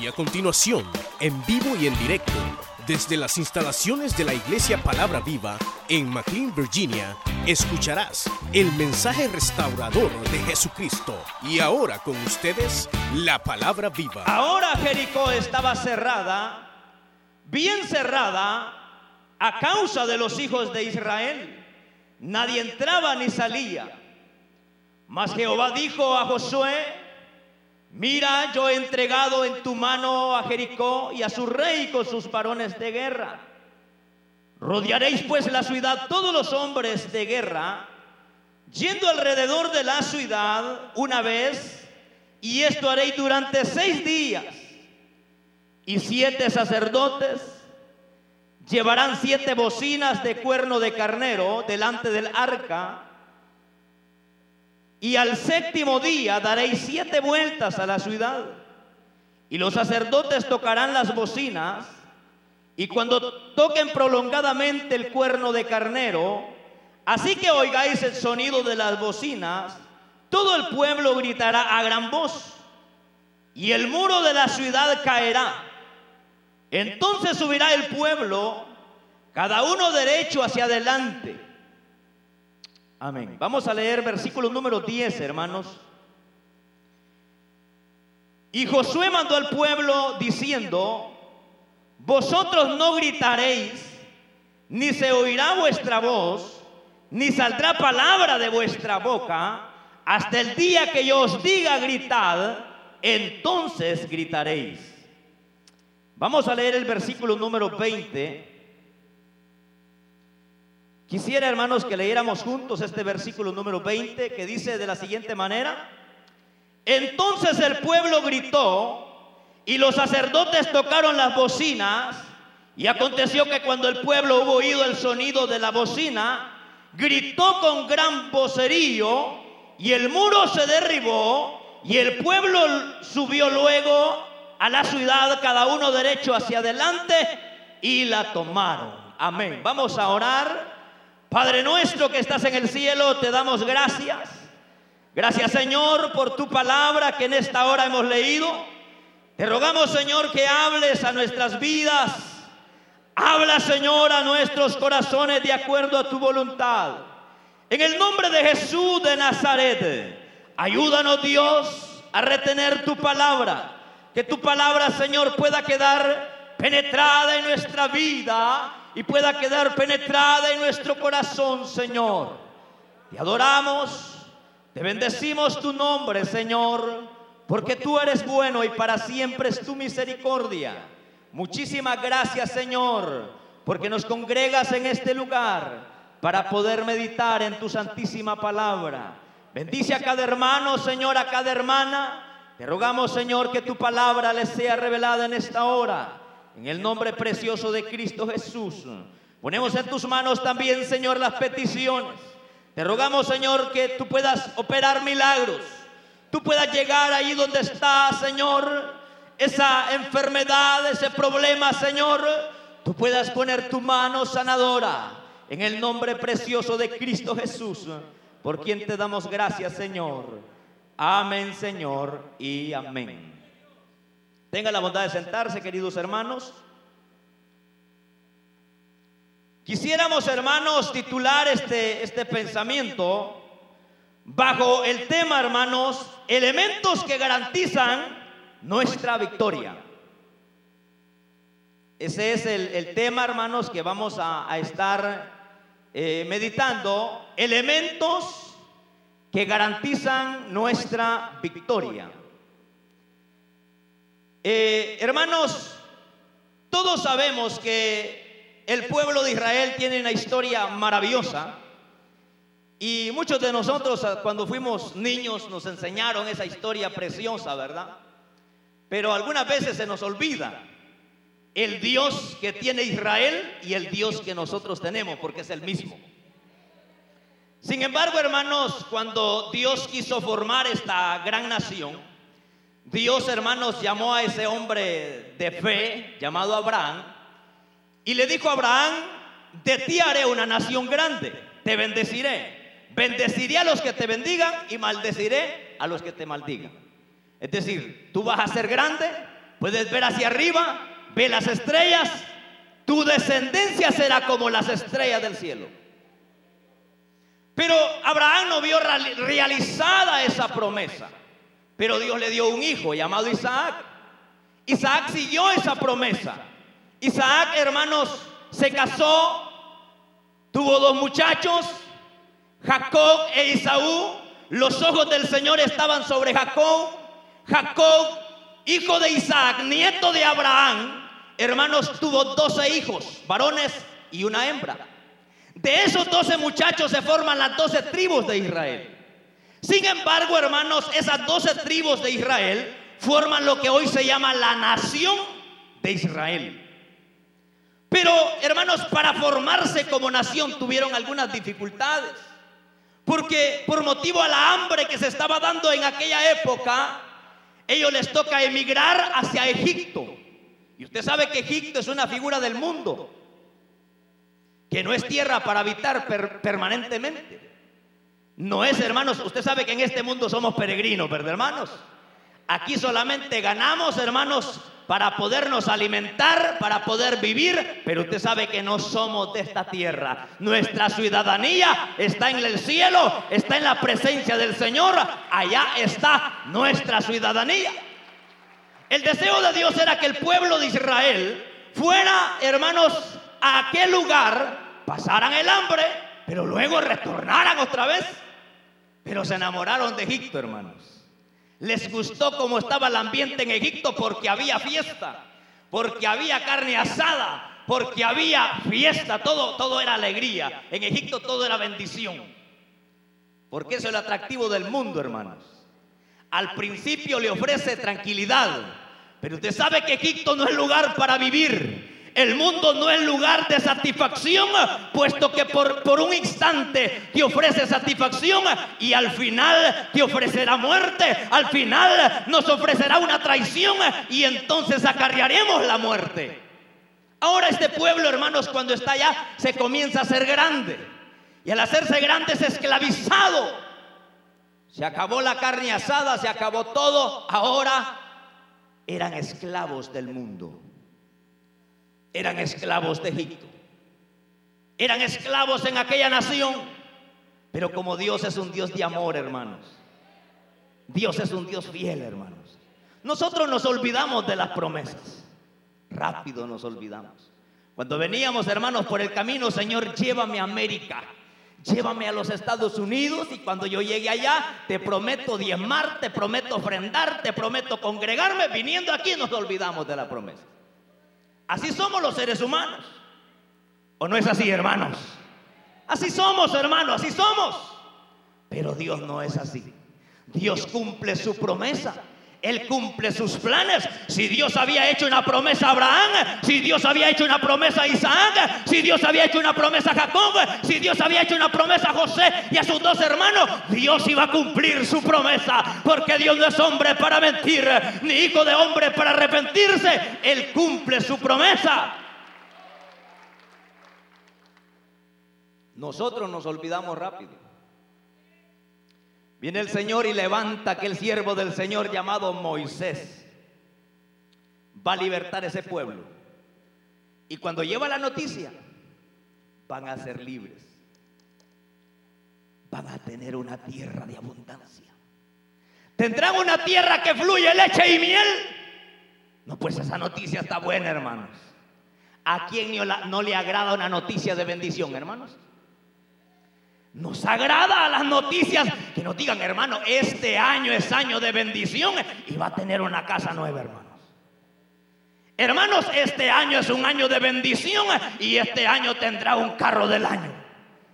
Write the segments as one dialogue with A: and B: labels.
A: Y a continuación, en vivo y en directo, desde las instalaciones de la Iglesia Palabra Viva en McLean, Virginia, escucharás el mensaje restaurador de Jesucristo. Y ahora con ustedes, la Palabra Viva.
B: Ahora Jericó estaba cerrada, bien cerrada, a causa de los hijos de Israel. Nadie entraba ni salía. Mas Jehová dijo a Josué, mira, yo he entregado en tu mano a Jericó y a su rey con sus varones de guerra. Rodearéis pues la ciudad todos los hombres de guerra, yendo alrededor de la ciudad una vez, y esto haréis durante seis días. Y siete sacerdotes llevarán siete bocinas de cuerno de carnero delante del arca, y al séptimo día daréis siete vueltas a la ciudad. Y los sacerdotes tocarán las bocinas. Y cuando toquen prolongadamente el cuerno de carnero, así que oigáis el sonido de las bocinas, todo el pueblo gritará a gran voz. Y el muro de la ciudad caerá. Entonces subirá el pueblo, cada uno derecho hacia adelante Amén. Vamos a leer versículo número 10, hermanos. Y Josué mandó al pueblo diciendo, vosotros no gritaréis, ni se oirá vuestra voz, ni saldrá palabra de vuestra boca, hasta el día que yo os diga gritad, entonces gritaréis. Vamos a leer el versículo número 20 Quisiera, hermanos, que leyéramos juntos este versículo número 20 que dice de la siguiente manera. Entonces el pueblo gritó y los sacerdotes tocaron las bocinas y aconteció que cuando el pueblo hubo oído el sonido de la bocina, gritó con gran vocerío y el muro se derribó y el pueblo subió luego a la ciudad, cada uno derecho hacia adelante y la tomaron. Amén. Vamos a orar. Padre nuestro que estás en el cielo, te damos gracias. Gracias Señor por tu palabra que en esta hora hemos leído. Te rogamos Señor que hables a nuestras vidas. Habla Señor a nuestros corazones de acuerdo a tu voluntad. En el nombre de Jesús de Nazaret, ayúdanos Dios a retener tu palabra. Que tu palabra Señor pueda quedar penetrada en nuestra vida y pueda quedar penetrada en nuestro corazón, Señor. Te adoramos, te bendecimos tu nombre, Señor, porque tú eres bueno y para siempre es tu misericordia. Muchísimas gracias, Señor, porque nos congregas en este lugar para poder meditar en tu santísima palabra. Bendice a cada hermano, Señor, a cada hermana. Te rogamos, Señor, que tu palabra les sea revelada en esta hora en el nombre precioso de Cristo Jesús. Ponemos en tus manos también, Señor, las peticiones. Te rogamos, Señor, que tú puedas operar milagros. Tú puedas llegar ahí donde está, Señor, esa enfermedad, ese problema, Señor. Tú puedas poner tu mano sanadora en el nombre precioso de Cristo Jesús, por quien te damos gracias, Señor. Amén, Señor, y amén. Tenga la bondad de sentarse, queridos hermanos. Quisiéramos, hermanos, titular este, este pensamiento bajo el tema, hermanos, elementos que garantizan nuestra victoria. Ese es el, tema, hermanos, que vamos a, estar eh, meditando. Elementos que garantizan nuestra victoria. Eh, hermanos, todos sabemos que el pueblo de Israel tiene una historia maravillosa y muchos de nosotros ah, cuando fuimos niños nos enseñaron esa historia preciosa, ¿verdad? Pero algunas veces se nos olvida el Dios que tiene Israel y el Dios que nosotros tenemos, porque es el mismo. Sin embargo, hermanos, cuando Dios quiso formar esta gran nación, Dios, hermanos, llamó a ese hombre de fe llamado Abraham y le dijo a Abraham, de ti haré una nación grande, te bendeciré, bendeciré a los que te bendigan y maldeciré a los que te maldigan. Es decir, tú vas a ser grande, Puedes ver hacia arriba, ve las estrellas, tu descendencia será como las estrellas del cielo. Pero Abraham no vio realizada esa promesa. Pero Dios le dio un hijo llamado Isaac. Isaac siguió esa promesa. Isaac, hermanos, se casó, tuvo dos muchachos, Jacob e Isaú. Los ojos del Señor estaban sobre Jacob. Jacob, hijo de Isaac, nieto de Abraham, hermanos, tuvo doce hijos, varones y una hembra. De esos doce muchachos se forman las doce tribus de Israel. Sin embargo, hermanos, esas doce tribus de Israel forman lo que hoy se llama la nación de Israel. Pero, hermanos, para formarse como nación tuvieron algunas dificultades. Porque por motivo a la hambre que se estaba dando en aquella época, ellos les toca emigrar hacia Egipto. Y usted sabe que Egipto es una figura del mundo, que no es tierra para habitar permanentemente. No es, hermanos, usted sabe que en este mundo somos peregrinos, ¿verdad, hermanos? Aquí solamente ganamos, hermanos, para podernos alimentar, para poder vivir, pero usted sabe que no somos de esta tierra. Nuestra ciudadanía está en el cielo, está en la presencia del Señor, allá está nuestra ciudadanía. El deseo de Dios era que el pueblo de Israel fuera, hermanos, a aquel lugar, pasaran el hambre, pero luego retornaran otra vez. Pero se enamoraron de Egipto, hermanos. Les gustó cómo estaba el ambiente en Egipto porque había fiesta, porque había carne asada, porque había fiesta, todo, todo era alegría. En Egipto todo era bendición. Porque eso es el atractivo del mundo, hermanos. Al principio le ofrece tranquilidad, pero usted sabe que Egipto no es lugar para vivir. El mundo no es lugar de satisfacción, puesto que por, por un instante te ofrece satisfacción y al final te ofrecerá muerte, al final nos ofrecerá una traición y entonces acarrearemos la muerte. Ahora este pueblo, hermanos, cuando está allá, se comienza a ser grande. Y al hacerse grande es esclavizado. Se acabó la carne asada, se acabó todo. Ahora eran esclavos del mundo eran esclavos de Egipto. Eran esclavos en aquella nación. Pero como Dios es un Dios de amor, hermanos. Dios es un Dios fiel, hermanos. Nosotros nos olvidamos de las promesas. Rápido nos olvidamos. Cuando veníamos, hermanos, por el camino, Señor, llévame a América. Llévame a los Estados Unidos y cuando yo llegue allá, te prometo diezmar, te prometo ofrendar, te prometo congregarme. Viniendo aquí nos olvidamos de la promesa. Así somos los seres humanos. ¿O no es así, hermanos? Así somos, hermanos, así somos. Pero Dios no es así. Dios cumple su promesa. Él cumple sus planes. Si Dios había hecho una promesa a Abraham, si Dios había hecho una promesa a Isaac, si Dios había hecho una promesa a Jacob, si Dios había hecho una promesa a José y a sus dos hermanos, Dios iba a cumplir su promesa. Porque Dios no es hombre para mentir, ni hijo de hombre para arrepentirse. Él cumple su promesa. Nosotros nos olvidamos rápido. Viene el Señor y levanta aquel siervo del Señor llamado Moisés. Va a libertar ese pueblo. Y cuando lleva la noticia, van a ser libres. Van a tener una tierra de abundancia. Tendrán una tierra que fluye leche y miel. No, pues esa noticia está buena, hermanos. ¿A quién no le agrada una noticia de bendición, hermanos? Nos agrada las noticias que nos digan, hermano, este año es año de bendición y va a tener una casa nueva, hermanos. Hermanos, este año es un año de bendición y este año tendrá un carro del año.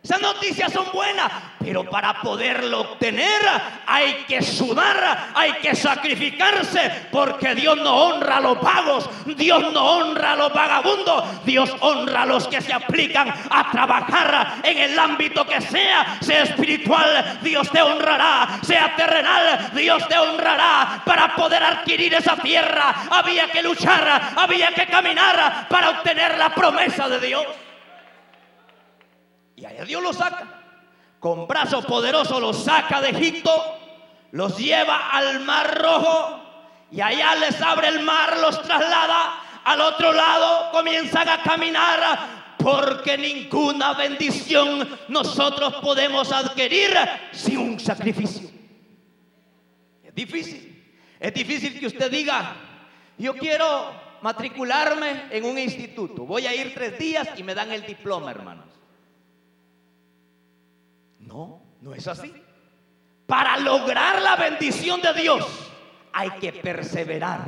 B: Esas noticias son buenas, pero para poderlo obtener hay que sudar, hay que sacrificarse, porque Dios no honra a los vagos, Dios no honra a los vagabundos, Dios honra a los que se aplican a trabajar en el ámbito que sea, sea espiritual, Dios te honrará, sea terrenal, Dios te honrará. Para poder adquirir esa tierra había que luchar, había que caminar para obtener la promesa de Dios. Y allá Dios los saca. Con brazo poderoso los saca de Egipto, los lleva al mar rojo y allá les abre el mar, los traslada al otro lado, comienzan a caminar porque ninguna bendición nosotros podemos adquirir sin un sacrificio. Es difícil. Es difícil que usted diga, yo quiero matricularme en un instituto. Voy a ir tres días y me dan el diploma, hermanos. No, no es así. Para lograr la bendición de Dios hay que perseverar,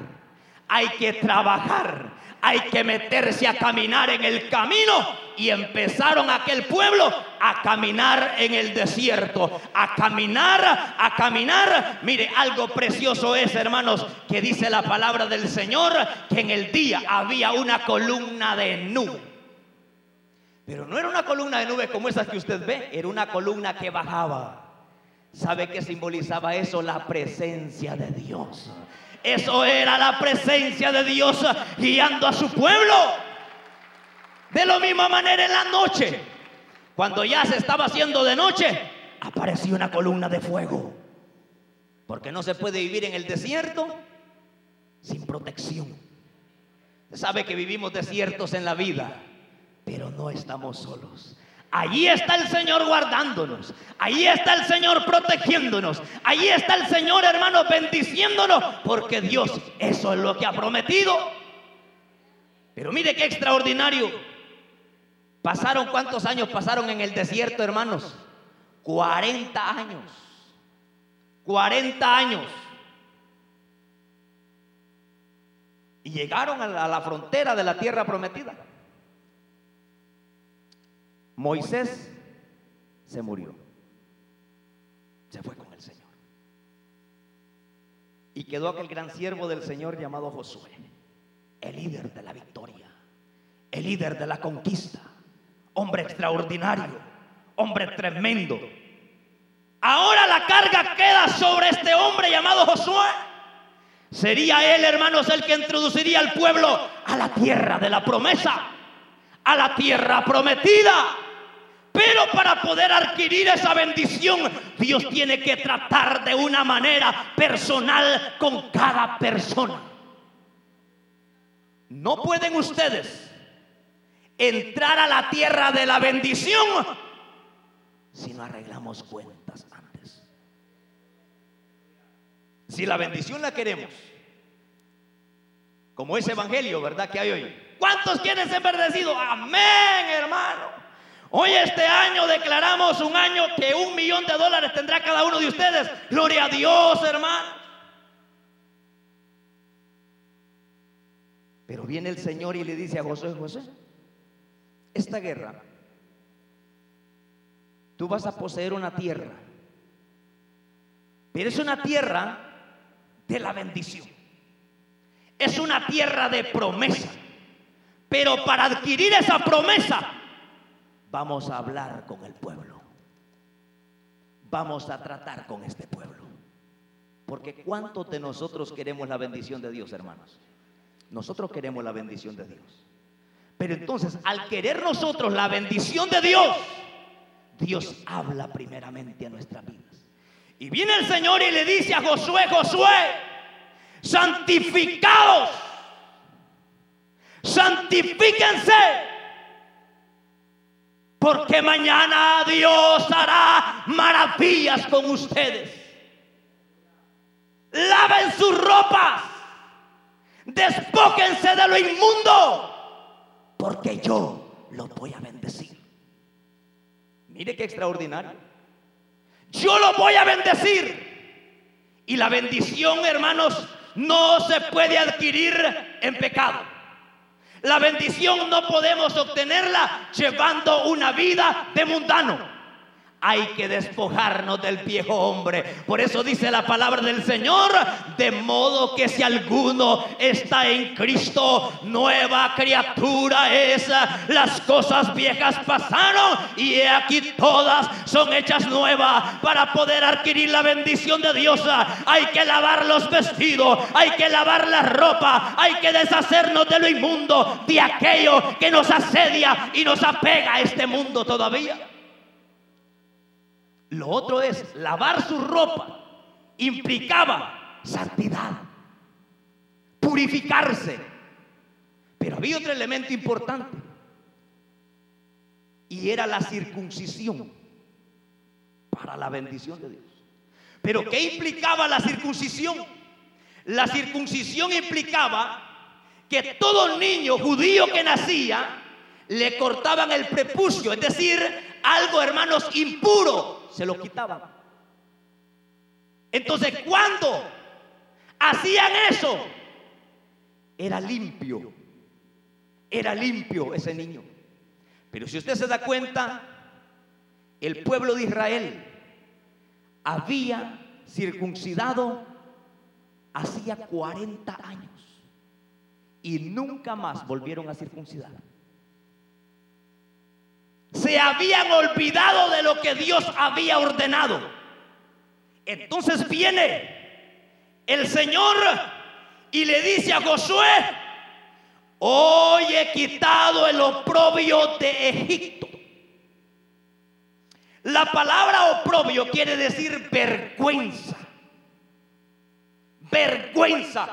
B: hay que trabajar, hay que meterse a caminar en el camino. Y empezaron aquel pueblo a caminar en el desierto, a caminar, a caminar. Mire, algo precioso es, hermanos, que dice la palabra del Señor, que en el día había una columna de nube. Pero no era una columna de nube como esas que usted ve, era una columna que bajaba. ¿Sabe qué simbolizaba eso? La presencia de Dios. Eso era la presencia de Dios guiando a su pueblo. De la misma manera en la noche, cuando ya se estaba haciendo de noche, apareció una columna de fuego. Porque no se puede vivir en el desierto sin protección. sabe que vivimos desiertos en la vida, pero no estamos solos. Allí está el Señor guardándonos. Allí está el Señor protegiéndonos. Allí está el Señor, hermano, bendiciéndonos. Porque Dios eso es lo que ha prometido. Pero mire qué extraordinario. Pasaron cuántos años pasaron en el desierto, hermanos. 40 años. 40 años. Y llegaron a la, a la frontera de la tierra prometida. Moisés se murió. Se fue con el Señor. Y quedó aquel gran siervo del Señor llamado Josué, el líder de la victoria, el líder de la conquista, hombre extraordinario, hombre tremendo. Ahora la carga queda sobre este hombre llamado Josué. Sería él, hermanos, el que introduciría al pueblo a la tierra de la promesa, a la tierra prometida. Pero para poder adquirir esa bendición, Dios tiene que tratar de una manera personal con cada persona. No pueden ustedes entrar a la tierra de la bendición si no arreglamos cuentas antes. Si la bendición la queremos, como ese evangelio, ¿verdad? Que hay hoy. ¿Cuántos quieren ser bendecidos? Amén, hermano. Hoy este año declaramos un año que un millón de dólares tendrá cada uno de ustedes. Gloria a Dios, hermano. Pero viene el Señor y le dice a José, José, esta guerra, tú vas a poseer una tierra, pero es una tierra de la bendición. Es una tierra de promesa. Pero para adquirir esa promesa, Vamos a hablar con el pueblo. Vamos a tratar con este pueblo. Porque ¿cuántos de nosotros queremos la bendición de Dios, hermanos? Nosotros queremos la bendición de Dios. Pero entonces, al querer nosotros la bendición de Dios, Dios habla primeramente a nuestras vidas. Y viene el Señor y le dice a Josué, Josué, santificados, santifíquense porque mañana Dios hará maravillas con ustedes. Laven sus ropas, despóquense de lo inmundo, porque yo los voy a bendecir. Mire qué extraordinario. Yo los voy a bendecir. Y la bendición, hermanos, no se puede adquirir en pecado. La bendición no podemos obtenerla llevando una vida de mundano hay que despojarnos del viejo hombre. Por eso dice la palabra del Señor, de modo que si alguno está en Cristo, nueva criatura es. Las cosas viejas pasaron y aquí todas son hechas nuevas. Para poder adquirir la bendición de Dios hay que lavar los vestidos, hay que lavar la ropa, hay que deshacernos de lo inmundo, de aquello que nos asedia y nos apega a este mundo todavía. Lo otro es lavar su ropa. Implicaba santidad. purificarse. Pero había otro elemento importante. Y era la circuncisión para la bendición de Dios. Pero ¿qué implicaba la circuncisión? La circuncisión implicaba que todo niño judío que nacía le cortaban el prepucio, es decir, algo, hermanos, impuro, se lo quitaban. Entonces, cuando hacían eso, era limpio, era limpio ese niño. Pero si usted se da cuenta, el pueblo de Israel había circuncidado hacía 40 años y nunca más volvieron a circuncidar. Se habían olvidado de lo que Dios había ordenado. Entonces viene el Señor y le dice a Josué, hoy he quitado el oprobio de Egipto. La palabra oprobio quiere decir vergüenza. Vergüenza.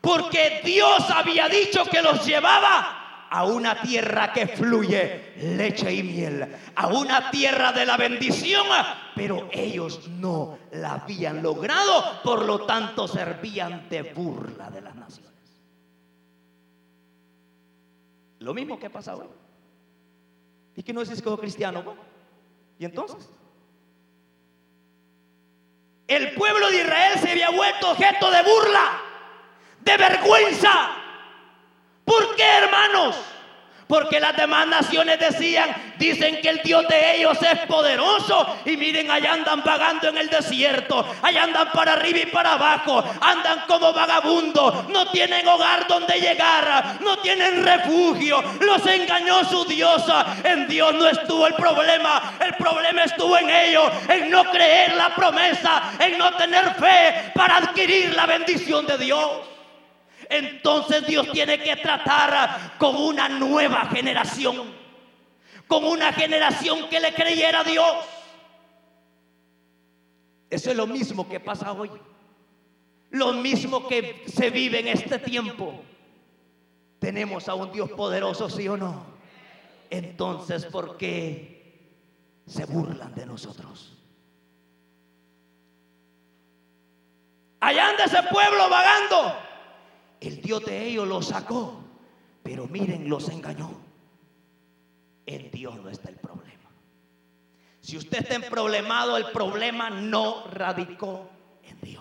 B: Porque Dios había dicho que los llevaba a una tierra que fluye leche y miel, a una tierra de la bendición, pero ellos no la habían logrado, por lo tanto servían de burla de las naciones. Lo mismo que pasa hoy. ¿Y que no es como cristiano? ¿Y entonces? El pueblo de Israel se había vuelto objeto de burla, de vergüenza. ¿Por qué, hermanos? Porque las demás naciones decían, dicen que el Dios de ellos es poderoso. Y miren, allá andan vagando en el desierto. Allá andan para arriba y para abajo. Andan como vagabundos. No tienen hogar donde llegar. No tienen refugio. Los engañó su diosa. En Dios no estuvo el problema. El problema estuvo en ellos. En no creer la promesa. En no tener fe para adquirir la bendición de Dios entonces Dios tiene que tratar con una nueva generación, con una generación que le creyera a Dios. Eso es lo mismo que pasa hoy, lo mismo que se vive en este tiempo. Tenemos a un Dios poderoso, sí o no. Entonces, ¿por qué se burlan de nosotros? Allá anda ese pueblo vagando el Dios de ellos los sacó, pero miren, los engañó. En Dios no está el problema. Si usted está en problemado, el problema no radicó en Dios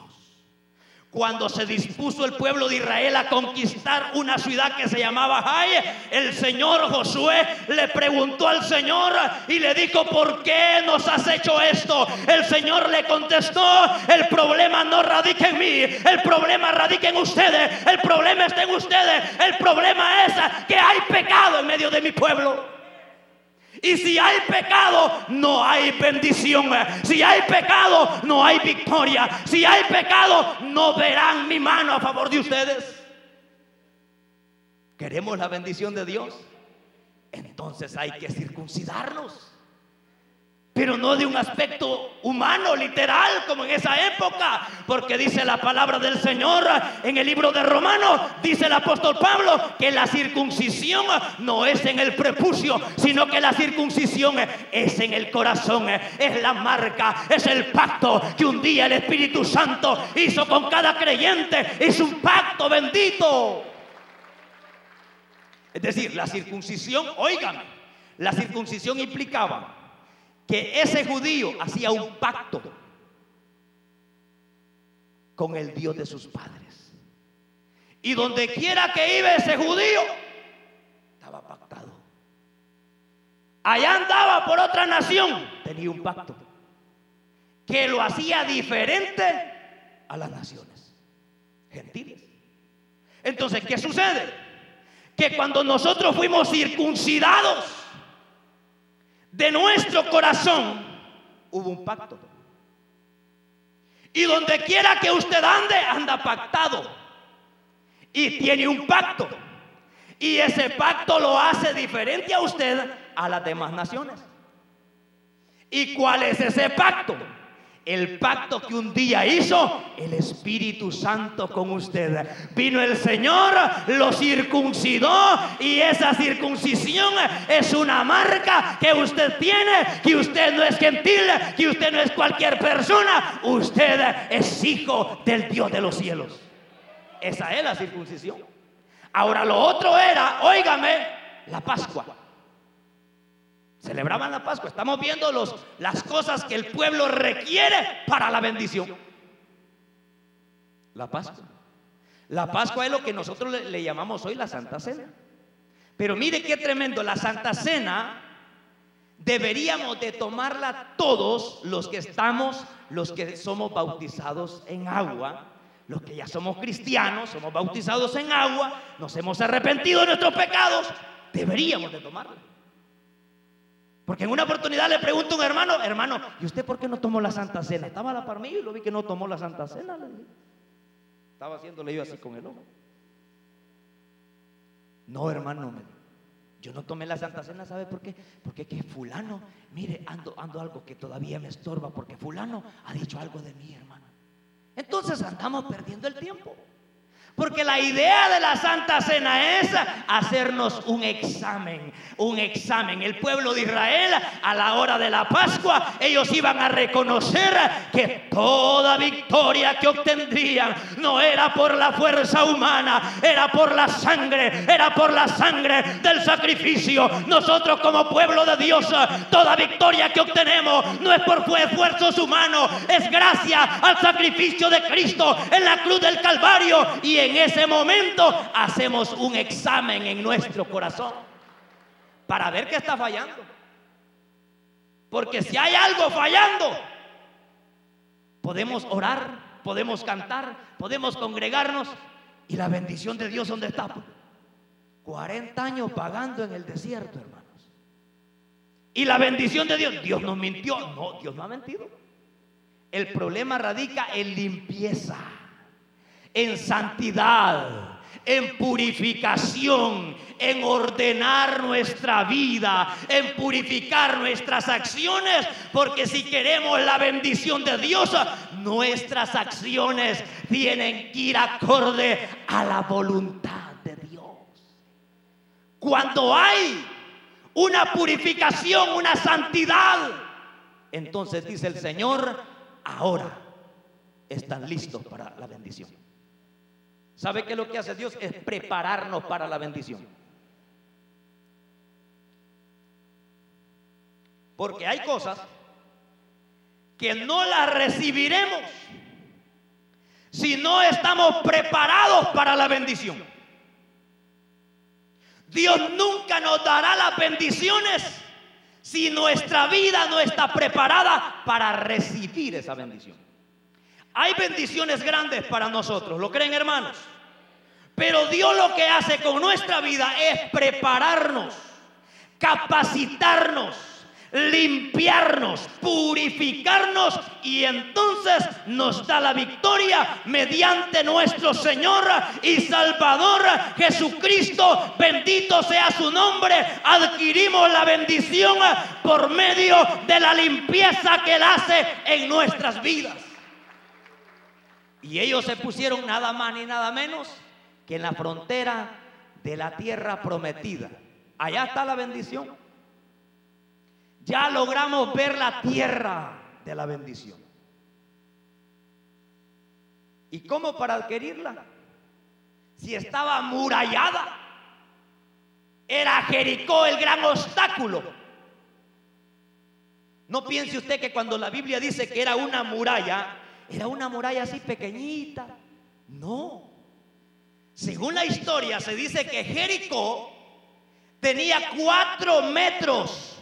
B: cuando se dispuso el pueblo de Israel a conquistar una ciudad que se llamaba Jai, el Señor Josué le preguntó al Señor y le dijo, ¿por qué nos has hecho esto? El Señor le contestó, el problema no radica en mí, el problema radica en ustedes, el problema está en ustedes, el problema es que hay pecado en medio de mi pueblo. Y si hay pecado, no hay bendición. Si hay pecado, no hay victoria. Si hay pecado, no verán mi mano a favor de ustedes. ¿Queremos la bendición de Dios? Entonces hay que circuncidarnos pero no de un aspecto humano, literal, como en esa época, porque dice la palabra del Señor en el libro de Romanos, dice el apóstol Pablo, que la circuncisión no es en el prepucio, sino que la circuncisión es en el corazón, es la marca, es el pacto que un día el Espíritu Santo hizo con cada creyente, es un pacto bendito. Es decir, la circuncisión, oigan, la circuncisión implicaba que ese judío hacía un pacto con el Dios de sus padres. Y donde quiera que iba ese judío, estaba pactado. Allá andaba por otra nación, tenía un pacto que lo hacía diferente a las naciones gentiles. Entonces, ¿qué sucede? Que cuando nosotros fuimos circuncidados, de nuestro corazón hubo un pacto. Y donde quiera que usted ande, anda pactado. Y tiene un pacto. Y ese pacto lo hace diferente a usted a las demás naciones. ¿Y cuál es ese pacto? El pacto que un día hizo el Espíritu Santo con usted. Vino el Señor, lo circuncidó y esa circuncisión es una marca que usted tiene, que usted no es gentil, que usted no es cualquier persona, usted es hijo del Dios de los cielos. Esa es la circuncisión. Ahora lo otro era, óigame, la Pascua. Celebraban la Pascua. Estamos viendo los, las cosas que el pueblo requiere para la bendición. La Pascua. La Pascua es lo que nosotros le, llamamos hoy la Santa Cena. Pero mire qué tremendo. La Santa Cena deberíamos de tomarla todos los que estamos, los que somos bautizados en agua, los que ya somos cristianos, somos bautizados en agua, nos hemos arrepentido de nuestros pecados, deberíamos de tomarla. Porque en una oportunidad le pregunto a un hermano, hermano, ¿y usted por qué no tomó la Santa Cena? Estaba la par y lo vi que no tomó la Santa Cena. Estaba haciéndole yo así con el ojo. No, hermano, yo no tomé la Santa Cena, ¿sabe por qué? Porque que fulano, mire, ando, ando algo que todavía me estorba, porque fulano ha dicho algo de mí, hermano. Entonces andamos perdiendo el tiempo. Porque la idea de la Santa Cena es hacernos un examen, un examen. El pueblo de Israel a la hora de la Pascua, ellos iban a reconocer que toda victoria que obtendrían no era por la fuerza humana, era por la sangre, era por la sangre del sacrificio. Nosotros como pueblo de Dios, toda victoria que obtenemos no es por esfuerzos humanos, es gracias al sacrificio de Cristo en la cruz del Calvario y en en ese momento hacemos un examen en nuestro corazón para ver qué está fallando. Porque si hay algo fallando, podemos orar, podemos cantar, podemos congregarnos y la bendición de Dios donde está. 40 años pagando en el desierto, hermanos. Y la bendición de Dios, Dios nos mintió. No, Dios no ha mentido. El problema radica en limpieza en santidad, en purificación, en ordenar nuestra vida, en purificar nuestras acciones, porque si queremos la bendición de Dios, nuestras acciones tienen que ir acorde a la voluntad de Dios. Cuando hay una purificación, una santidad, entonces dice el Señor, ahora están listos para la bendición. ¿Sabe qué es lo que hace Dios? Es prepararnos para la bendición. Porque hay cosas que no las recibiremos si no estamos preparados para la bendición. Dios nunca nos dará las bendiciones si nuestra vida no está preparada para recibir esa bendición. Hay bendiciones grandes para nosotros, ¿lo creen hermanos? Pero Dios lo que hace con nuestra vida es prepararnos, capacitarnos, limpiarnos, purificarnos y entonces nos da la victoria mediante nuestro Señor y Salvador Jesucristo. Bendito sea su nombre. Adquirimos la bendición por medio de la limpieza que Él hace en nuestras vidas. Y ellos se pusieron nada más ni nada menos que en la frontera de la tierra prometida. Allá está la bendición. Ya logramos ver la tierra de la bendición. ¿Y cómo para adquirirla? Si estaba amurallada. Era Jericó el gran obstáculo. No piense usted que cuando la Biblia dice que era una muralla, era una muralla así pequeñita. No. Según la historia se dice que Jericó tenía cuatro metros.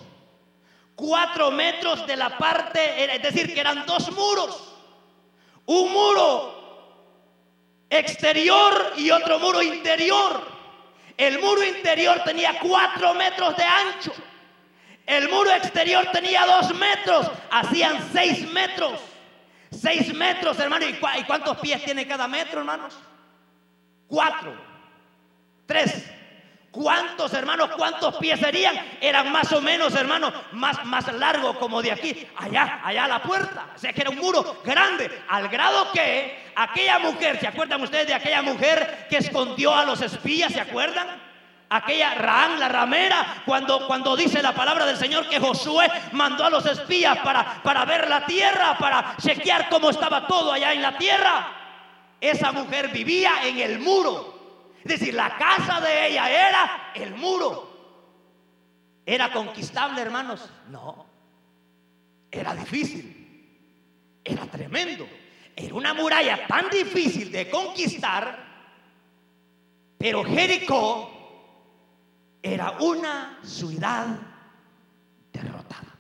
B: Cuatro metros de la parte, es decir, que eran dos muros. Un muro exterior y otro muro interior. El muro interior tenía cuatro metros de ancho. El muro exterior tenía dos metros. Hacían seis metros. Seis metros, hermano. ¿Y, cuántos pies tiene cada metro, hermanos? Cuatro. Tres. ¿Cuántos hermanos, cuántos pies serían? Eran más o menos, hermanos, más, más largo como de aquí, allá, allá la puerta. O sea que era un muro grande, al grado que aquella mujer, ¿se acuerdan ustedes de aquella mujer que escondió a los espías? ¿Se acuerdan? Aquella Ram, la ramera, cuando, cuando dice la palabra del Señor que Josué mandó a los espías para, para ver la tierra, para chequear cómo estaba todo allá en la tierra. Esa mujer vivía en el muro. Es decir, la casa de ella era el muro. ¿Era conquistable, hermanos? No. Era difícil. Era tremendo. Era una muralla tan difícil de conquistar. Pero Jericó era una ciudad derrotada.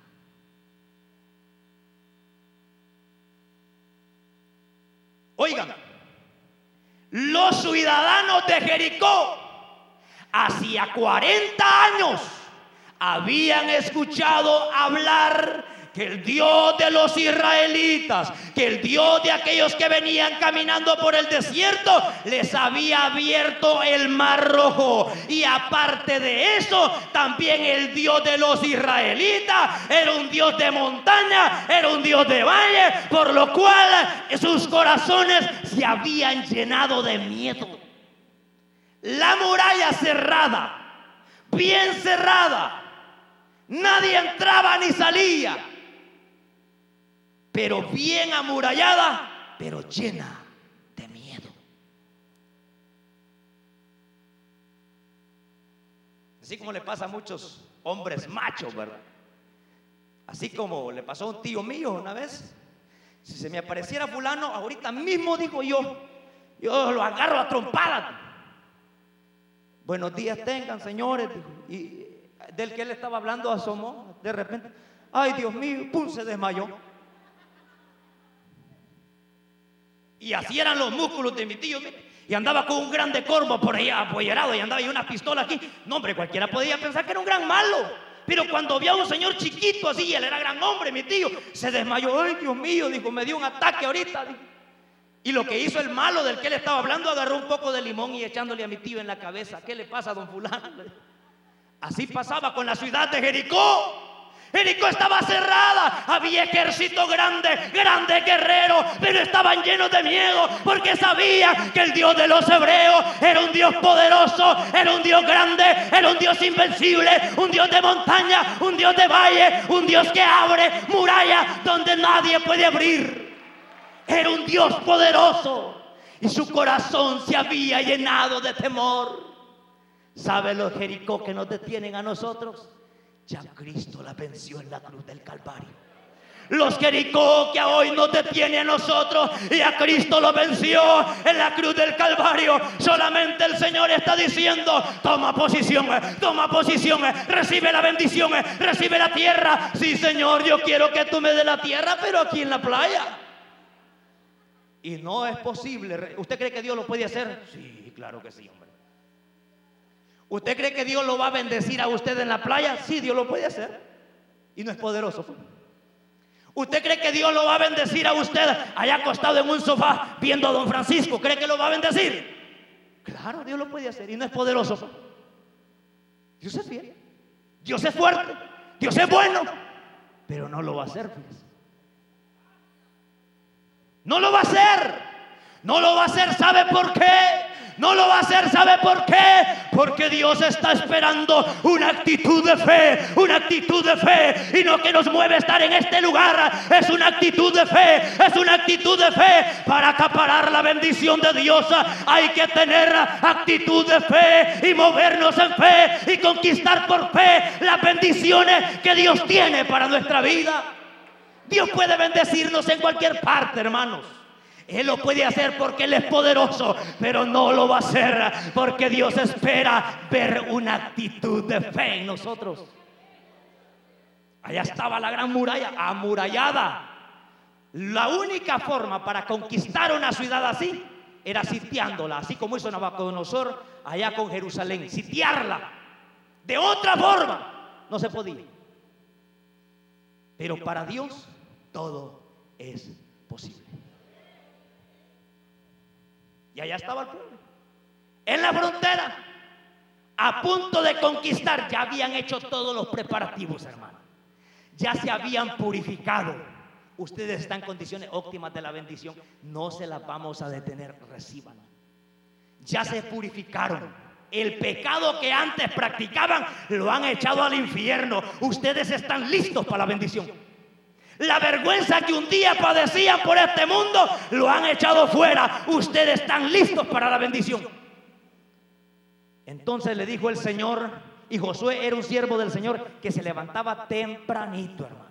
B: Oigan, los ciudadanos de Jericó hacía 40 años habían escuchado hablar que el Dios de los israelitas, que el Dios de aquellos que venían caminando por el desierto, les había abierto el mar rojo. Y aparte de eso, también el Dios de los israelitas era un Dios de montaña, era un Dios de valle, por lo cual sus corazones se habían llenado de miedo. La muralla cerrada, bien cerrada. Nadie entraba ni salía pero bien amurallada, pero llena de miedo. Así como le pasa a muchos hombres machos, ¿verdad? Así como le pasó a un tío mío una vez. Si se me apareciera fulano, ahorita mismo digo yo, yo lo agarro a trompadas. Buenos días tengan, señores. Y del que él estaba hablando asomó de repente. Ay, Dios mío, pum, se desmayó. Y así eran los músculos de mi tío. Y andaba con un grande corvo por ahí apoyerado y andaba y una pistola aquí. No, hombre, cualquiera podía pensar que era un gran malo. Pero cuando vio a un señor chiquito así, él era gran hombre, mi tío, se desmayó. Ay, Dios mío, dijo, me dio un ataque ahorita. Y lo que hizo el malo del que él estaba hablando, agarró un poco de limón y echándole a mi tío en la cabeza. ¿Qué le pasa a don fulano? Así pasaba con la ciudad de Jericó. Jericó estaba cerrada, había ejército grande, grande guerrero, pero estaban llenos de miedo porque sabían que el Dios de los hebreos era un Dios poderoso, era un Dios grande, era un Dios invencible, un Dios de montaña, un Dios de valle, un Dios que abre murallas donde nadie puede abrir. Era un Dios poderoso y su corazón se había llenado de temor. ¿Sabe los Jericó que nos detienen a nosotros? Ya Cristo la venció en la cruz del Calvario. Los Jericó que hoy nos detiene a nosotros y a Cristo lo venció en la cruz del Calvario. Solamente el Señor está diciendo, toma posición, toma posición, recibe la bendición, recibe la tierra. Sí, Señor, yo quiero que tú me des la tierra, pero aquí en la playa. Y no es posible. ¿Usted cree que Dios lo puede hacer? Sí, claro que sí. ¿Usted cree que Dios lo va a bendecir a usted en la playa? Sí, Dios lo puede hacer. Y no es poderoso. ¿Usted cree que Dios lo va a bendecir a usted allá acostado en un sofá viendo a don Francisco? ¿Cree que lo va a bendecir? Claro, Dios lo puede hacer y no es poderoso. Dios es fiel. Dios es fuerte. Dios es bueno. Pero no lo va a hacer. No lo va a hacer. No lo va a hacer. ¿Sabe por qué? No lo va a hacer, ¿sabe por qué? Porque Dios está esperando una actitud de fe, una actitud de fe. Y no que nos mueve estar en este lugar, es una actitud de fe, es una actitud de fe. Para acaparar la bendición de Dios hay que tener actitud de fe y movernos en fe y conquistar por fe las bendiciones que Dios tiene para nuestra vida. Dios puede bendecirnos en cualquier parte, hermanos. Él lo puede hacer porque Él es poderoso, pero no lo va a hacer porque Dios espera ver una actitud de fe en nosotros. Allá estaba la gran muralla, amurallada. La única forma para conquistar una ciudad así era sitiándola, así como hizo Nabucodonosor allá con Jerusalén, sitiarla. De otra forma no se podía. Pero para Dios todo es posible. Y allá estaba el pueblo. En la frontera. a punto de conquistar, ya habían hecho todos los preparativos, hermano. Ya se habían purificado. Ustedes están en condiciones óptimas de la bendición. No se las vamos a detener, reciban. Ya se purificaron. El pecado que antes practicaban lo han echado al infierno. Ustedes están listos para la bendición. La vergüenza que un día padecían por este mundo lo han echado fuera. Ustedes están listos para la bendición. Entonces le dijo el Señor, y Josué era un siervo del Señor que se levantaba tempranito, hermano.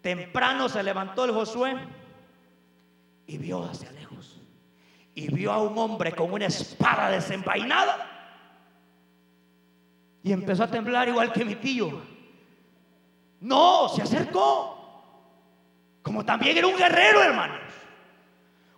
B: Temprano se levantó el Josué y vio hacia lejos. Y vio a un hombre con una espada desenvainada. Y empezó a temblar igual que mi tío. No, se acercó. Como también era un guerrero, hermano.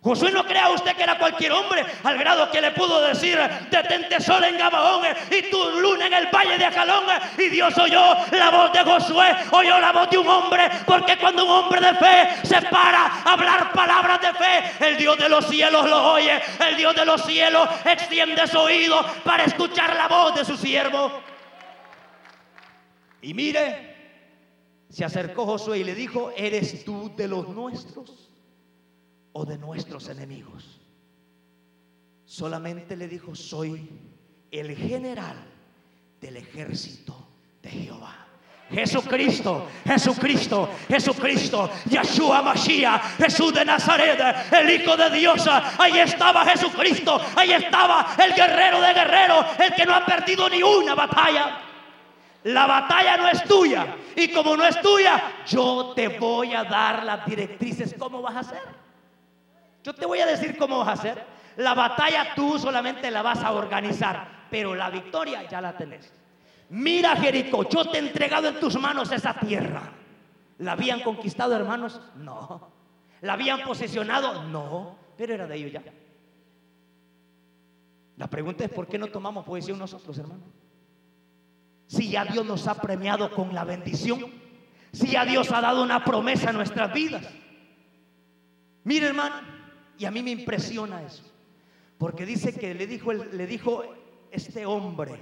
B: Josué no crea usted que era cualquier hombre, al grado que le pudo decir, detente sol en Gabaón y tu luna en el valle de Acalón. Y Dios oyó la voz de Josué, oyó la voz de un hombre, porque cuando un hombre de fe se para a hablar palabras de fe, el Dios de los cielos lo oye, el Dios de los cielos extiende su oído para escuchar la voz de su siervo. Y mire, se acercó Josué y le dijo, ¿eres tú de los nuestros? o de nuestros enemigos. Solamente le dijo, soy el general del ejército de Jehová. Jesucristo, Jesucristo, Jesucristo, Yeshua Mashiach, Jesús de Nazaret, el Hijo de Dios. Ahí estaba Jesucristo, ahí estaba el guerrero de guerreros, el que no ha perdido ni una batalla. La batalla no es tuya y como no es tuya, yo te voy a dar las directrices. ¿Cómo vas a hacer? Yo te voy a decir cómo vas a hacer. La batalla tú solamente la vas a organizar, pero la victoria ya la tenés. Mira Jericó, yo te he entregado en tus manos esa tierra. ¿La habían conquistado, hermanos? No. ¿La habían posesionado? No. Pero era de ellos ya. La pregunta es, ¿por qué no tomamos posesión nosotros, hermanos? Si ya Dios nos ha premiado con la bendición, si ya Dios ha dado una promesa a nuestras vidas. Mire, hermano, y a mí me impresiona eso. Porque dice que le dijo, le dijo este hombre,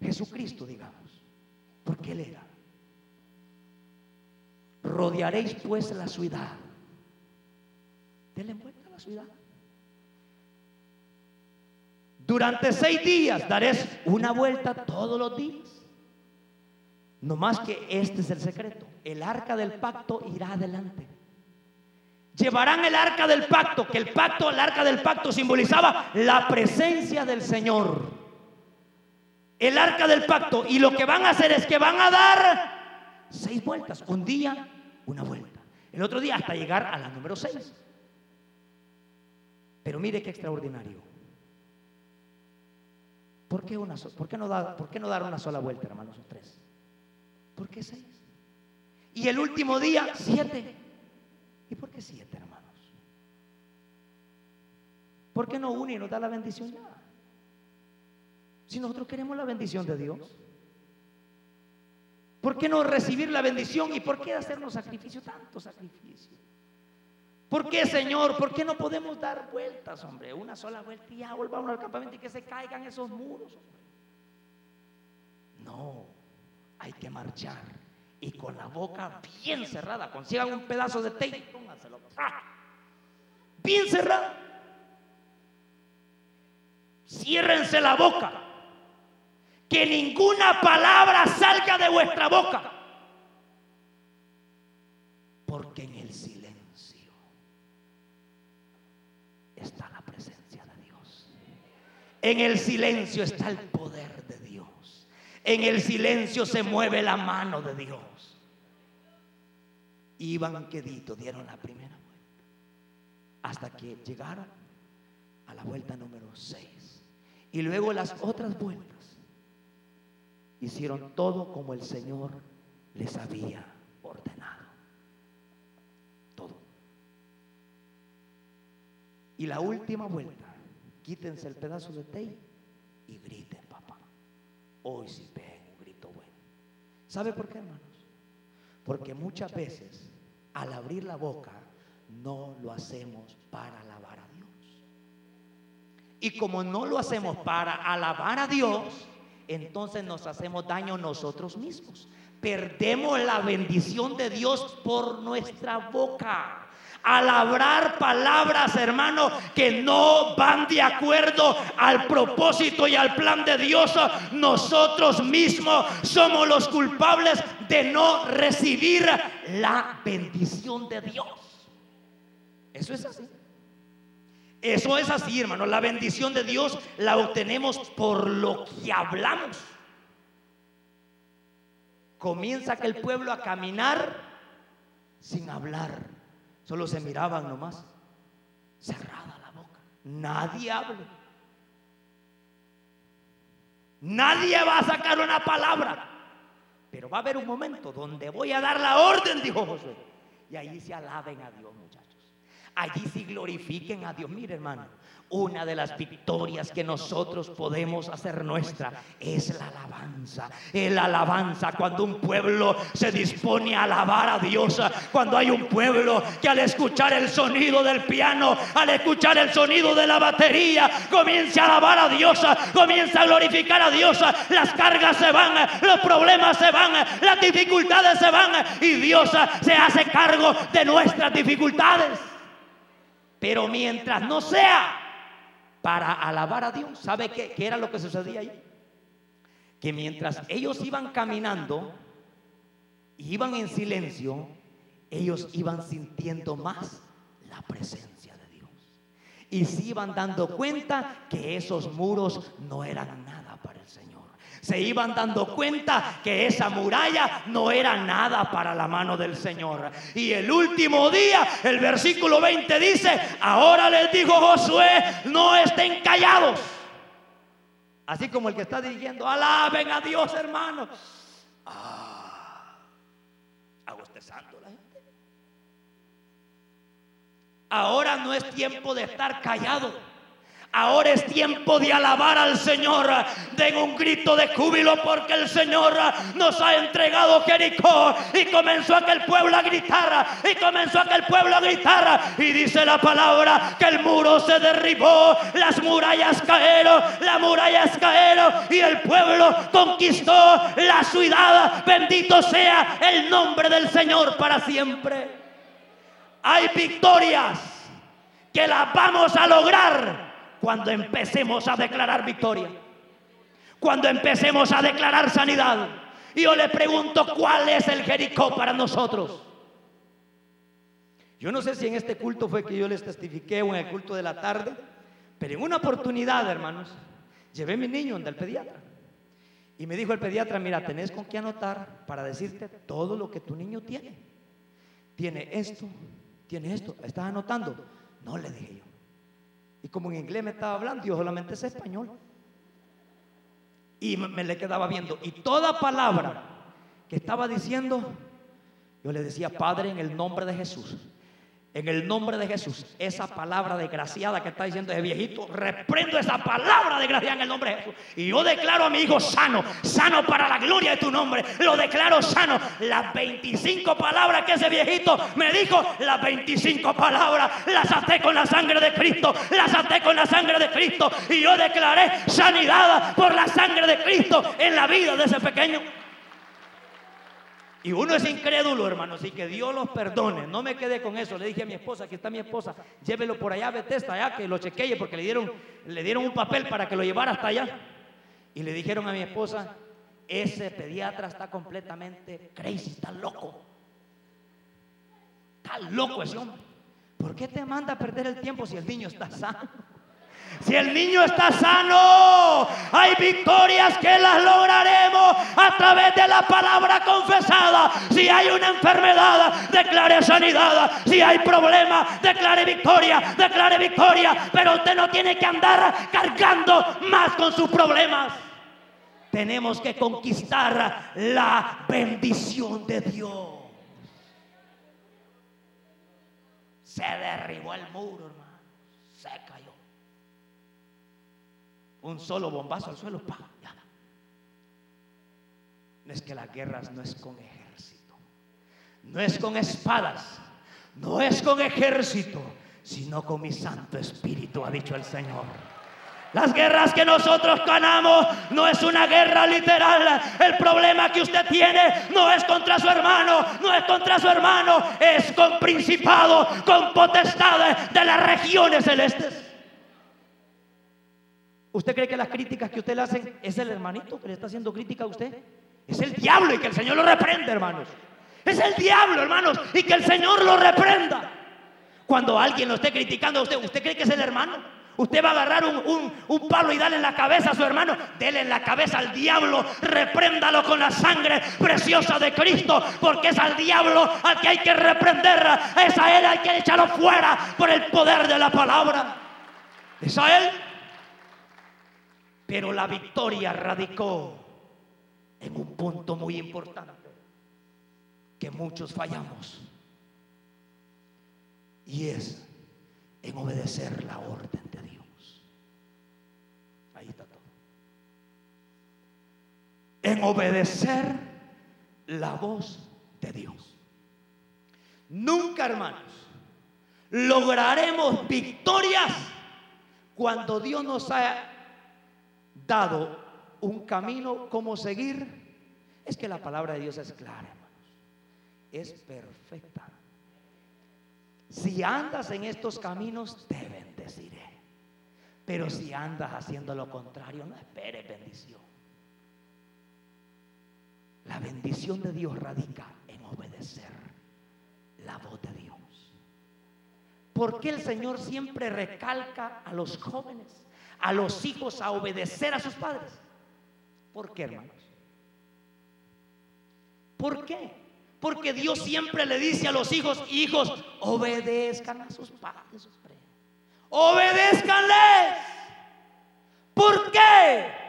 B: Jesucristo, digamos, porque él era. Rodearéis pues la ciudad. Denle vuelta a la ciudad. Durante seis días daréis una vuelta todos los días. No más que este es el secreto. El arca del pacto irá adelante llevarán el arca del pacto, que el pacto, el arca del pacto simbolizaba la presencia del Señor. El arca del pacto. Y lo que van a hacer es que van a dar seis vueltas. Un día, una vuelta. El otro día hasta llegar a la número seis. Pero mire qué extraordinario. ¿Por qué, una ¿por, qué no dar, ¿Por qué no dar una sola vuelta, hermanos? Tres. ¿Por qué seis? Y el último día, siete. ¿Y por qué siete, hermanos? ¿Por qué no uno y nos da la bendición ya? Si nosotros queremos la bendición de Dios. ¿Por qué no recibir la bendición y por qué hacernos sacrificio, tanto sacrificio? ¿Por qué, Señor? ¿Por qué no podemos dar vueltas, hombre? Una sola vuelta y ya volvamos al campamento y que se caigan esos muros. No, hay que marchar y con la boca bien cerrada. Consigan un pedazo de tape, pónganselo. Bien cerrada. Ciérrense la boca. Que ninguna palabra salga de vuestra boca. Porque en el silencio está la presencia de Dios. En el silencio está el poder de Dios. En el silencio se mueve la mano de Dios iban quedito, dieron la primera vuelta. Hasta que llegaron a la vuelta número 6. Y luego las otras vueltas hicieron todo como el Señor les había ordenado. Todo. Y la última vuelta, quítense el pedazo de té y griten, papá. Hoy sí ven un grito bueno. ¿Sabe por qué, hermanos? Porque muchas veces al abrir la boca no lo hacemos para alabar a Dios. Y como no lo hacemos para alabar a Dios, entonces nos hacemos daño nosotros mismos. Perdemos la bendición de Dios por nuestra boca al hablar palabras, hermano, que no van de acuerdo al propósito y al plan de Dios, nosotros mismos somos los culpables de no recibir la bendición de Dios. Eso es así. Eso es así, hermano. La bendición de Dios la obtenemos por lo que hablamos. Comienza aquel pueblo a caminar sin hablar. Solo se miraban nomás. Cerrada la boca. Nadie habla. Nadie va a sacar una palabra. Pero va a haber un momento donde voy a dar la orden, dijo Josué. Y allí se alaben a Dios, muchachos. Allí se glorifiquen a Dios. Mire, hermano. Una de las victorias que nosotros podemos hacer nuestra es la alabanza. El alabanza cuando un pueblo se dispone a alabar a Dios. Cuando hay un pueblo que al escuchar el sonido del piano, al escuchar el sonido de la batería, comienza a alabar a Dios, comienza a glorificar a Dios. Las cargas se van, los problemas se van, las dificultades se van y Dios se hace cargo de nuestras dificultades. Pero mientras no sea para alabar a Dios. ¿Sabe qué, era lo que sucedía ahí? Que mientras ellos iban caminando, iban en silencio, ellos iban sintiendo más la presencia de Dios. Y se iban dando cuenta que esos muros no eran nada para el Señor se iban dando cuenta que esa muralla no era nada para la mano del Señor. Y el último día, el versículo 20 dice, ahora les dijo Josué, no estén callados. Así como el que está diciendo, alaben a Dios hermano. Ah, la gente. Ahora no es tiempo de estar callado. Ahora es tiempo de alabar al Señor. Den un grito de júbilo porque el Señor nos ha entregado Jericó. Y comenzó aquel pueblo a gritar. Y comenzó aquel pueblo a gritar. Y dice la palabra que el muro se derribó. Las murallas cayeron. Las murallas cayeron. Y el pueblo conquistó la ciudad. Bendito sea el nombre del Señor para siempre. Hay victorias que las vamos a lograr cuando empecemos a declarar victoria. Cuando empecemos a declarar sanidad. Yo le pregunto, ¿cuál es el Jericó para nosotros? Yo no sé si en este culto fue que yo les testifiqué o en el culto de la tarde, pero en una oportunidad, hermanos, llevé a mi niño el pediatra. Y me dijo el pediatra, mira, tenés con qué anotar para decirte todo lo que tu niño tiene. Tiene esto, tiene esto. ¿Estás anotando? No, le dije yo. Y como en inglés me estaba hablando, yo solamente sé español. Y me, le quedaba viendo. Y toda palabra que estaba diciendo, yo le decía, Padre, en el nombre de Jesús, en el nombre de Jesús, esa palabra desgraciada que está diciendo ese viejito, reprendo esa palabra desgraciada en el nombre de Jesús. Y yo declaro a mi hijo sano, sano para la gloria de tu nombre. Lo declaro sano. Las 25 palabras que ese viejito me dijo, las 25 palabras las até con la sangre de Cristo. Las até con la sangre de Cristo. Y yo declaré sanidad por la sangre de Cristo en la vida de ese pequeño. Y uno es incrédulo, hermanos, y que Dios los perdone. No me quedé con eso. Le dije a mi esposa, aquí está mi esposa, llévelo por allá, Bethesda, allá, que lo chequee, porque le dieron, le dieron un papel para que lo llevara hasta allá. Y le dijeron a mi esposa, ese pediatra está completamente crazy, está loco. Está loco ese hombre. ¿Por qué te manda a perder el tiempo si el niño está sano? Si el niño está sano, hay victorias que las lograremos a través de la palabra confesada. Si hay una enfermedad, declare sanidad. Si hay problemas, declare victoria, declare victoria. Pero usted no tiene que andar cargando más con sus problemas. Tenemos que conquistar la bendición de Dios. Se derribó el muro, hermano. Se cayó un solo bombazo al suelo, ¡pa! No es que las guerras no es con ejército, no es con espadas, no es con ejército, sino con mi Santo Espíritu, ha dicho el Señor. Las guerras que nosotros ganamos no es una guerra literal. El problema que usted tiene no es contra su hermano, no es contra su hermano, es con principado, con potestades de las regiones celestes. ¿Usted cree que las críticas que usted le hacen es el hermanito que le está haciendo crítica a usted? Es el diablo y que el Señor lo reprenda, hermanos. Es el diablo, hermanos, y que el Señor lo reprenda. Cuando alguien lo esté criticando a usted, ¿usted cree que es el hermano? Usted va a agarrar un, palo y darle en la cabeza a su hermano. Dele en la cabeza al diablo. Repréndalo con la sangre preciosa de Cristo. Porque es al diablo al que hay que reprender. Es a él hay que echarlo fuera por el poder de la palabra. Es a él. Pero la victoria radicó en un punto muy importante. Que muchos fallamos. Y es en obedecer la orden de Dios. Ahí está todo. En obedecer la voz de Dios. Nunca, hermanos, lograremos victorias cuando Dios nos ha dado un camino como seguir. Es que la palabra de Dios es clara, hermanos. Es perfecta. Si andas en estos caminos, te bendeciré. Pero si andas haciendo lo contrario, no esperes bendición. La bendición de Dios radica en obedecer la voz de Dios. ¿Por qué el Señor siempre recalca a los jóvenes, a los hijos a obedecer a sus padres? ¿Por qué, hermanos? ¿Por qué? Porque Dios siempre le dice a los hijos, hijos, obedezcan a sus padres. Obedezcanles. ¿Por qué?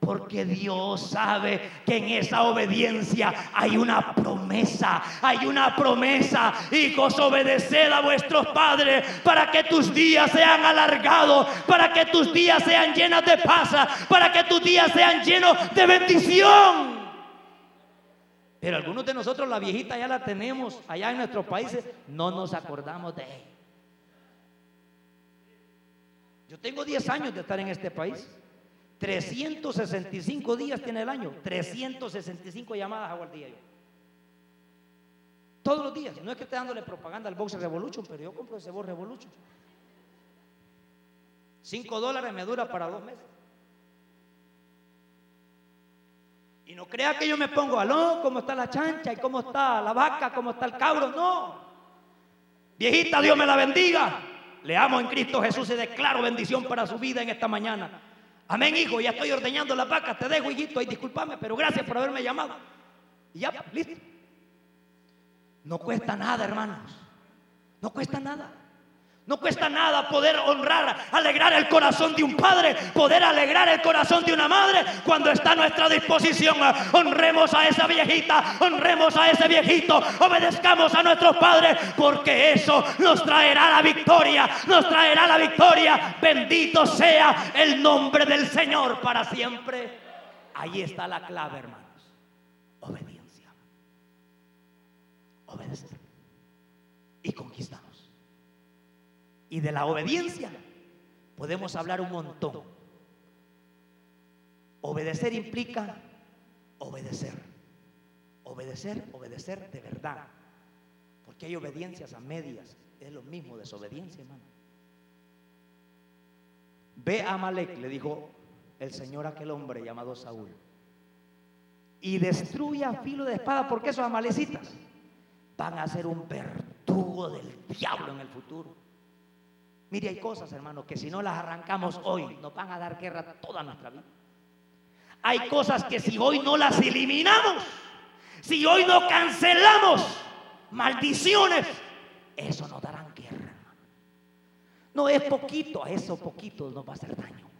B: Porque Dios sabe que en esa obediencia hay una promesa, hay una promesa. Hijos, obedeced a vuestros padres para que tus días sean alargados, para que tus días sean llenos de paz, para que tus días sean llenos de bendición. Pero algunos de nosotros la viejita ya la tenemos allá en nuestros países, no nos acordamos de ella. Yo tengo 10 años de estar en este país. 365 días tiene el año. 365 llamadas hago al día yo. Todos los días. No es que esté dándole propaganda al Box Revolution, pero yo compro ese Box Revolution. 5 dólares me dura para dos meses. Y no crea que yo me pongo aló, cómo está la chancha y cómo está la vaca, cómo está el cabro. No. Viejita, Dios me la bendiga. Le amo en Cristo Jesús y declaro bendición para su vida en esta mañana. Amén, hijo. Ya estoy ordeñando la vaca. Te dejo, hijito. Y discúlpame, pero gracias por haberme llamado. Y ya, listo. No cuesta nada, hermanos. No cuesta nada. No cuesta nada poder honrar, alegrar el corazón de un padre, poder alegrar el corazón de una madre cuando está a nuestra disposición. Honremos a esa viejita, honremos a ese viejito, obedezcamos a nuestros padres, porque eso nos traerá la victoria, nos traerá la victoria. Bendito sea el nombre del Señor para siempre. Ahí está la clave, hermanos. Obediencia. Obedecer. Y conquistar y de la obediencia podemos hablar un montón. Obedecer implica obedecer. Obedecer, obedecer de verdad. Porque hay obediencias a medias. Es lo mismo desobediencia, hermano. Ve a Amalek, le dijo el Señor a aquel hombre llamado Saúl. Y destruye a filo de espada, porque esos amalecitas van a ser un verdugo del diablo en el futuro. Mire, hay cosas, hermano, que si no las arrancamos hoy, nos van a dar guerra toda nuestra vida. Hay cosas que si hoy no las eliminamos, si hoy no cancelamos maldiciones, eso nos dará guerra. No es poquito, a eso poquito nos va a hacer daño.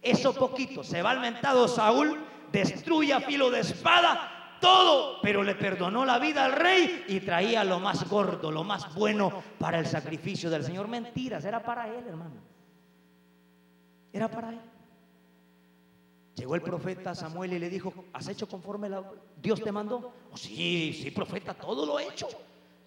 B: Eso poquito, se va al mentado Saúl, destruye a filo de espada todo, pero le perdonó la vida al rey y traía lo más gordo, lo más bueno para el sacrificio del Señor. Mentiras, era para él, hermano. Era para él. Llegó el profeta Samuel y le dijo, ¿has hecho conforme. Dios te mandó? Oh, sí, sí, profeta, todo lo he hecho.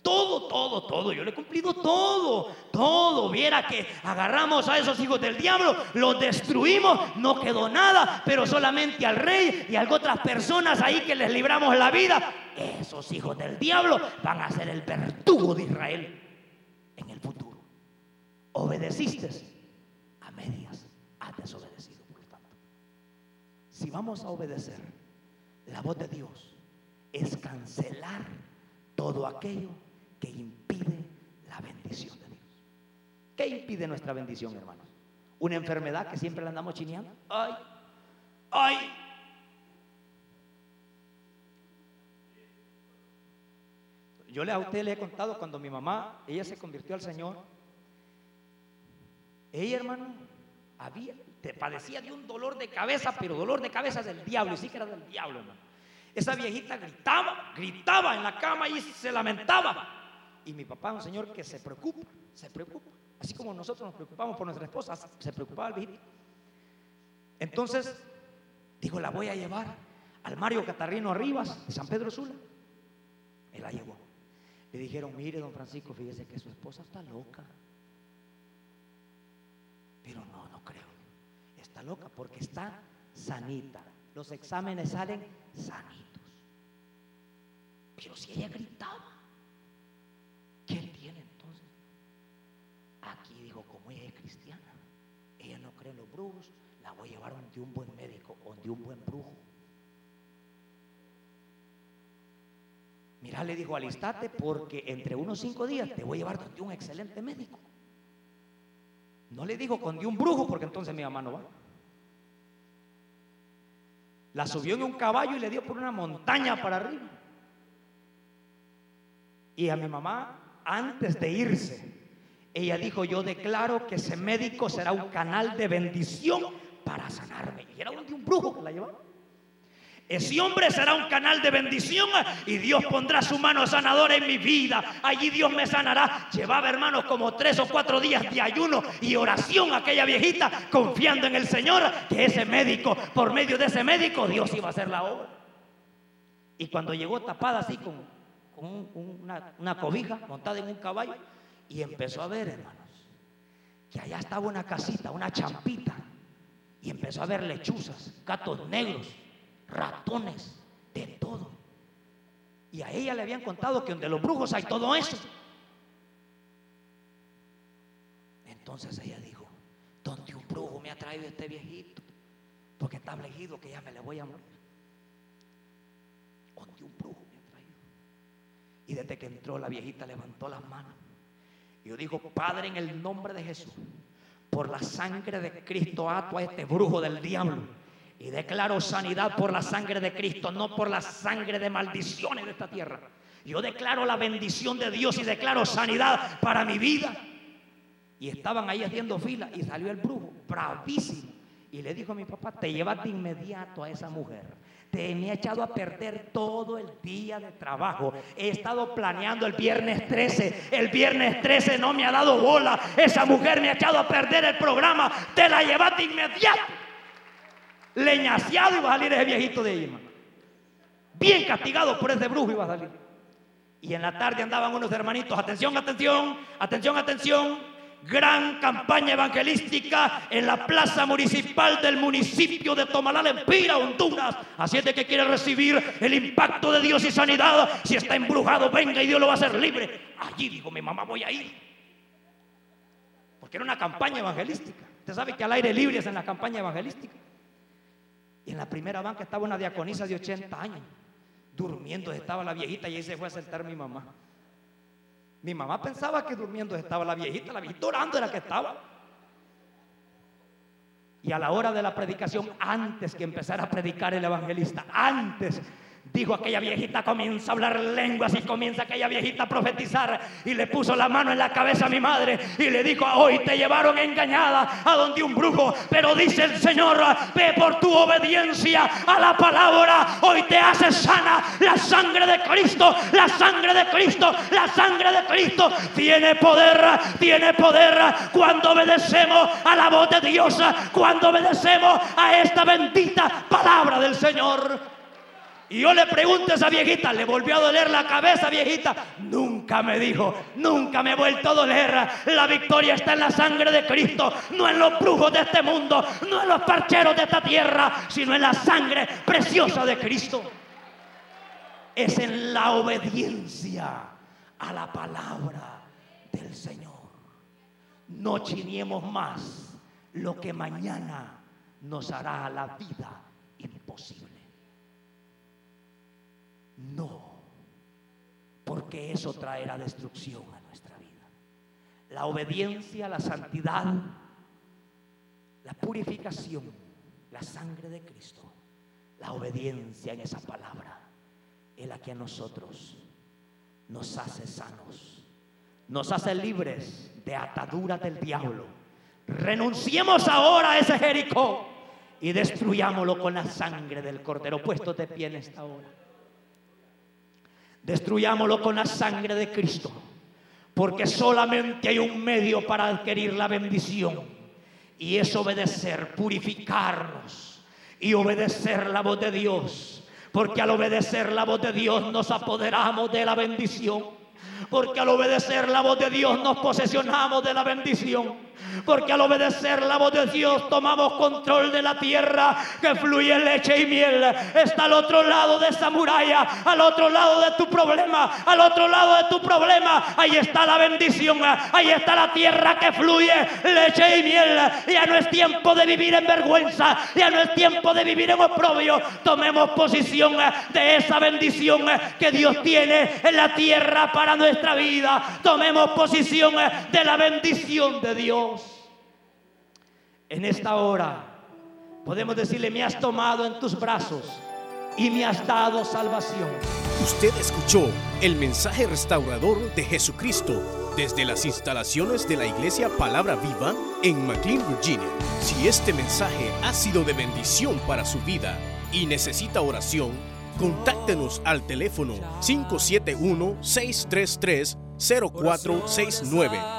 B: Todo, todo, todo. Yo le he cumplido todo, todo. Viera que agarramos a esos hijos del diablo, los destruimos, no quedó nada, pero solamente al rey y a otras personas ahí que les libramos la vida. Esos hijos del diablo van a ser el verdugo de Israel en el futuro. Obedeciste a medias, has desobedecido por tanto. Si vamos a obedecer la voz de Dios, es cancelar todo aquello que impide la bendición de Dios. ¿Qué impide nuestra bendición, hermanos? Una enfermedad que siempre la andamos chineando. Ay, ay. Yo a usted le he contado cuando mi mamá, ella se convirtió al Señor. Ella, hermano, había, te padecía de un dolor de cabeza, pero dolor de cabeza del diablo, y sí que era del diablo, hermano. Esa viejita gritaba, gritaba en la cama y se lamentaba. Y mi papá, un señor que se preocupa, se preocupa. Así como nosotros nos preocupamos por nuestra esposa, se preocupaba el viejito. Entonces, dijo, la voy a llevar al Mario Catarrino Arribas de San Pedro Sula. Él la llevó. Le dijeron, mire, don Francisco, fíjese que su esposa está loca. Pero no, no creo. Está loca porque está sanita. Los exámenes salen sanitos. Pero si ella gritaba, ¿qué tiene entonces? Aquí dijo, como ella es cristiana, ella no cree en los brujos, la voy a llevar donde un buen médico, donde un buen brujo. Mira, le dijo, alistate porque entre unos cinco días te voy a llevar donde un excelente médico. No le dijo con un brujo porque entonces mi mamá no va. La subió en un caballo y le dio por una montaña para arriba. Y a mi mamá, antes de irse, ella dijo, yo declaro que ese médico será un canal de bendición para sanarme. Y era de un brujo que la llevaba. Ese hombre será un canal de bendición y Dios pondrá su mano sanadora en mi vida. Allí Dios me sanará. Llevaba, hermanos, como tres o cuatro días de ayuno y oración aquella viejita, confiando en el Señor, que ese médico, por medio de ese médico, Dios iba a hacer la obra. Y cuando llegó tapada así con una, cobija montada en un caballo y empezó a ver, hermanos, que allá estaba una casita, una champita, y empezó a ver lechuzas, gatos negros, ratones, de todo. Y a ella le habían contado que donde los brujos hay todo eso. Entonces ella dijo, donde un brujo me ha traído este viejito, porque está afligido que ya me le voy a morir. Donde un brujo y desde que entró la viejita levantó las manos. Yo digo, Padre, en el nombre de Jesús, por la sangre de Cristo ato a este brujo del diablo. Y declaro sanidad por la sangre de Cristo, no por la sangre de maldiciones de esta tierra. Yo declaro la bendición de Dios y declaro sanidad para mi vida. Y estaban ahí haciendo fila y salió el brujo, bravísimo. Y le dijo a mi papá, te llevas de inmediato a esa mujer te me ha echado a perder todo el día de trabajo. He estado planeando el viernes 13. El viernes 13 no me ha dado bola. Esa mujer me ha echado a perder el programa. Te la llevaste inmediato. Leñaseado iba a salir ese viejito de ahí, Bien castigado por ese brujo iba a salir. Y en la tarde andaban unos hermanitos. Atención, atención, atención, atención gran campaña evangelística en la plaza municipal del municipio de Tomalal, en Pira, Honduras. Así es de que quiere recibir el impacto de Dios y sanidad. Si está embrujado, venga y Dios lo va a hacer libre. Allí dijo mi mamá, voy a ir. Porque era una campaña evangelística. Usted sabe que al aire libre es en la campaña evangelística. Y en la primera banca estaba una diaconisa de 80 años. Durmiendo estaba la viejita y ahí se fue a sentar mi mamá. Mi mamá pensaba que durmiendo estaba la viejita, la viejita orando era que estaba. Y a la hora de la predicación, antes que empezara a predicar el evangelista, antes Dijo aquella viejita, comienza a hablar lenguas y comienza aquella viejita a profetizar. Y le puso la mano en la cabeza a mi madre y le dijo, hoy te llevaron engañada a donde un brujo. Pero dice el Señor, ve por tu obediencia a la palabra. Hoy te hace sana la sangre de Cristo, la sangre de Cristo, la sangre de Cristo. Tiene poder, tiene poder cuando obedecemos a la voz de Dios, cuando obedecemos a esta bendita palabra del Señor. Y yo le pregunto a esa viejita, ¿le volvió a doler la cabeza, viejita? Nunca me dijo, nunca me he vuelto a doler. La victoria está en la sangre de Cristo, no en los brujos de este mundo, no en los parcheros de esta tierra, sino en la sangre preciosa de Cristo. Es en la obediencia a la palabra del Señor. No chiniemos más lo que mañana nos hará la vida imposible. No, porque eso traerá destrucción a nuestra vida. La obediencia, la santidad, la purificación, la sangre de Cristo, la obediencia en esa palabra es la que a nosotros nos hace sanos, nos hace libres de ataduras del diablo. Renunciemos ahora a ese Jericó y destruyámoslo con la sangre del cordero puesto de pie en esta hora. Destruyámoslo con la sangre de Cristo. Porque solamente hay un medio para adquirir la bendición. Y es obedecer, purificarnos y obedecer la voz de Dios. Porque al obedecer la voz de Dios nos apoderamos de la bendición. Porque al obedecer la voz de Dios nos posesionamos de la bendición. Porque al obedecer la voz de Dios tomamos control de la tierra que fluye leche y miel. Está al otro lado de esa muralla, al otro lado de tu problema, al otro lado de tu problema. Ahí está la bendición, ahí está la tierra que fluye leche y miel. Ya no es tiempo de vivir en vergüenza, ya no es tiempo de vivir en oprobio. Tomemos posición de esa bendición que Dios tiene en la tierra para nuestra vida. Tomemos posición de la bendición de En esta hora podemos decirle, me has tomado en tus brazos y me has dado salvación.
A: Usted escuchó el mensaje restaurador de Jesucristo desde las instalaciones de la iglesia Palabra Viva en McLean, Virginia. Si este mensaje ha sido de bendición para su vida y necesita oración, contáctenos al teléfono 571-633-0469.